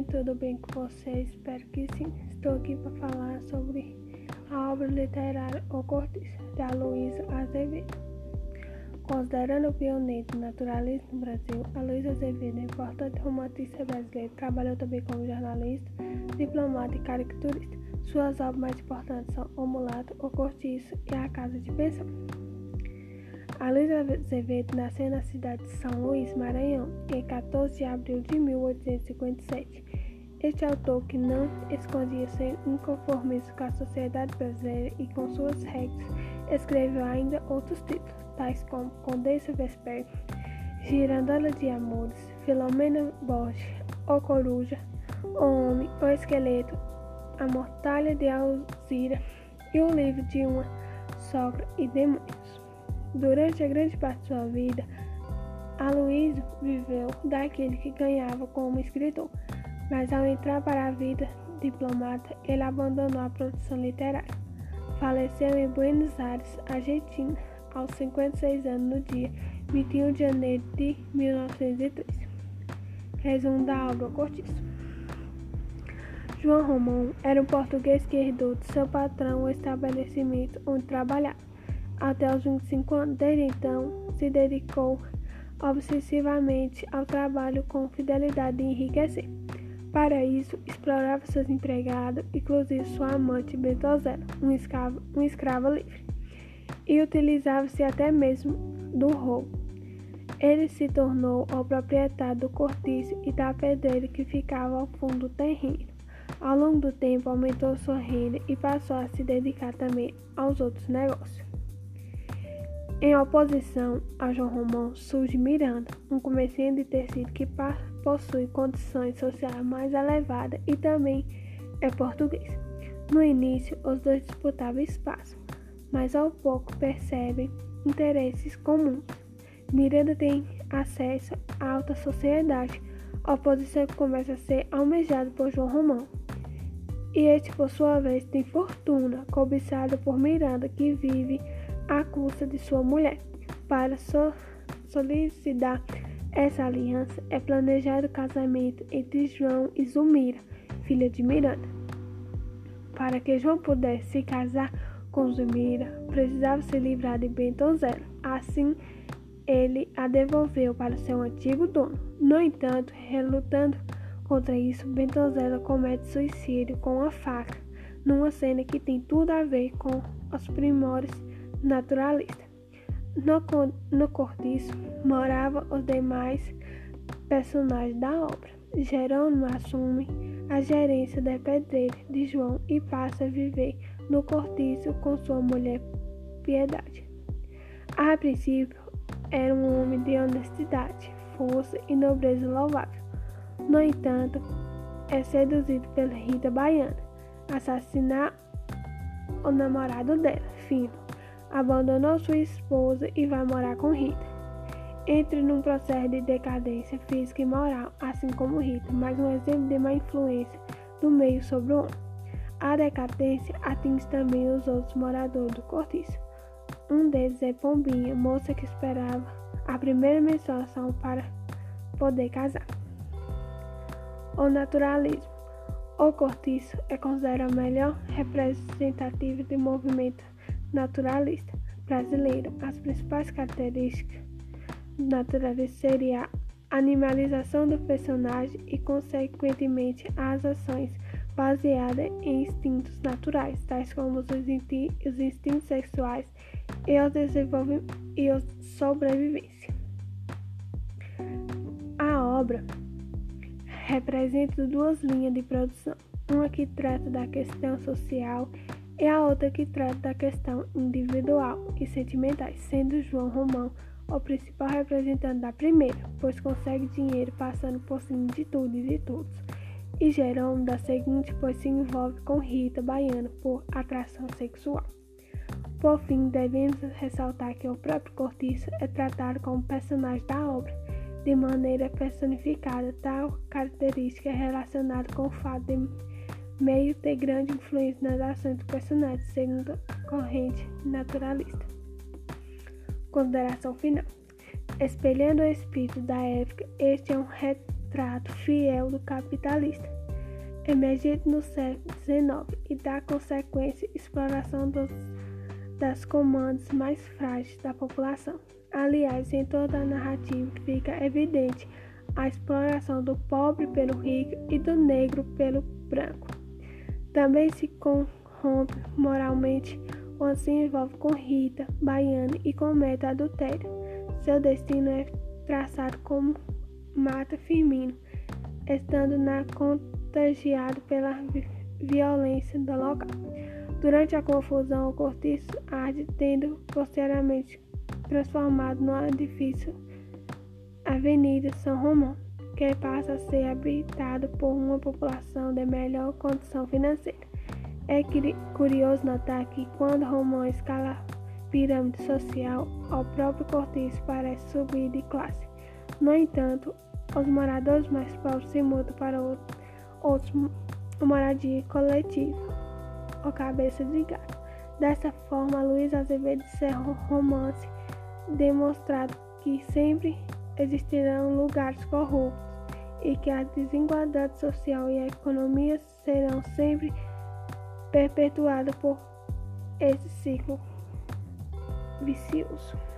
Oi, tudo bem com vocês? Espero que sim. Estou aqui para falar sobre a obra literária O Cortiço, de Aloysio Azevedo. Considerando pioneiro do naturalismo no Brasil, Aloysio Azevedo é importante romantista brasileiro. Trabalhou também como jornalista, diplomata e caricaturista. Suas obras mais importantes são O Mulato, O Cortiço e A Casa de Pensão. Aloysio Azevedo nasceu na cidade de São Luís, Maranhão, em 14 de abril de 1857. Este autor, que não escondia seu inconformismo com a sociedade brasileira e com suas regras, escreveu ainda outros títulos, tais como Condessa Vesper, Girandola de Amores, Filomena Borges, O Coruja, O Homem, O Esqueleto, A Mortalha de Alzira e o livro de uma sogra e demônios. Durante a grande parte de sua vida, Aloysio viveu daquele que ganhava como escritor, mas ao entrar para a vida diplomata, ele abandonou a produção literária. Faleceu em Buenos Aires, Argentina, aos 56 anos no dia 21 de janeiro de 1903. Resumo da obra Cortiço. João Romão era um português que herdou de seu patrão o estabelecimento onde trabalhava até os 25 anos. Desde então, se dedicou obsessivamente ao trabalho com fidelidade de enriquecer. Para isso, explorava seus empregados, inclusive sua amante Bentozela, um escravo, um escravo livre, e utilizava-se até mesmo do roubo. Ele se tornou o proprietário do cortiço e da pedreira que ficava ao fundo do terreno. Ao longo do tempo, aumentou sua renda e passou a se dedicar também aos outros negócios. Em oposição a João Romão surge Miranda, um comerciante de tecido que possui condições sociais mais elevadas e também é português. No início, os dois disputavam espaço, mas ao pouco percebem interesses comuns. Miranda tem acesso à alta sociedade, oposição começa a ser almejada por João Romão. E este, por sua vez, tem fortuna, cobiçada por Miranda, que vive à custa de sua mulher. Para so solicitar essa aliança, é planejado o casamento entre João e Zumira, filha de Miranda. Para que João pudesse se casar com Zumira, precisava se livrar de Bentozela. Assim, ele a devolveu para seu antigo dono. No entanto, relutando contra isso, Bentozela comete suicídio com a faca, numa cena que tem tudo a ver com os primórdios naturalista. No, no cortiço moravam os demais personagens da obra. Jerônimo assume a gerência da pedreira de João e passa a viver no cortiço com sua mulher Piedade. A princípio, era um homem de honestidade, força e nobreza louvável. No entanto, é seduzido pela Rita Baiana, assassinar o namorado dela, Fino abandonou sua esposa e vai morar com Rita. Entra num processo de decadência física e moral, assim como Rita, mais um exemplo de má influência do meio sobre o homem. A decadência atinge também os outros moradores do cortiço. Um deles é Pombinha, moça que esperava a primeira menstruação para poder casar. O naturalismo. O cortiço é considerado a melhor representativa do movimento naturalista brasileiro. As principais características naturalistas seriam a animalização do personagem e, consequentemente, as ações baseadas em instintos naturais, tais como os, os instintos sexuais e o desenvolvimento e a sobrevivência. A obra representa duas linhas de produção, uma que trata da questão social e a outra que trata da questão individual e sentimentais, sendo João Romão o principal representante da primeira, pois consegue dinheiro passando por cima de tudo e de todos, e Jerônimo da seguinte, pois se envolve com Rita Baiana por atração sexual. Por fim, devemos ressaltar que o próprio Cortiço é tratado como personagem da obra, de maneira personificada, tal característica é relacionada com o fato de meio ter grande influência nas ações do personagem, segundo a corrente naturalista. Consideração final. Espelhando o espírito da época, este é um substrato fiel do capitalista, emergente no século XIX e da consequência exploração dos, das comandos mais frágeis da população. Aliás, em toda a narrativa fica evidente a exploração do pobre pelo rico e do negro pelo branco. Também se corrompe moralmente quando se envolve com Rita, Baiana e comete adultério. Seu destino é traçado como mata Firmino, estando na contagiado pela violência do local. Durante a confusão, o cortiço arde, tendo posteriormente transformado no edifício Avenida São Romão, que passa a ser habitado por uma população de melhor condição financeira. É curioso notar que quando Romão escala a pirâmide social, o próprio cortiço parece subir de classe. No entanto, os moradores mais pobres se mudam para outros moradia coletiva, ou cabeça de gato. Dessa forma, Luiz Azevedo encerra o romance demonstrado que sempre existirão lugares corruptos e que a desigualdade social e a economia serão sempre perpetuadas por esse ciclo vicioso.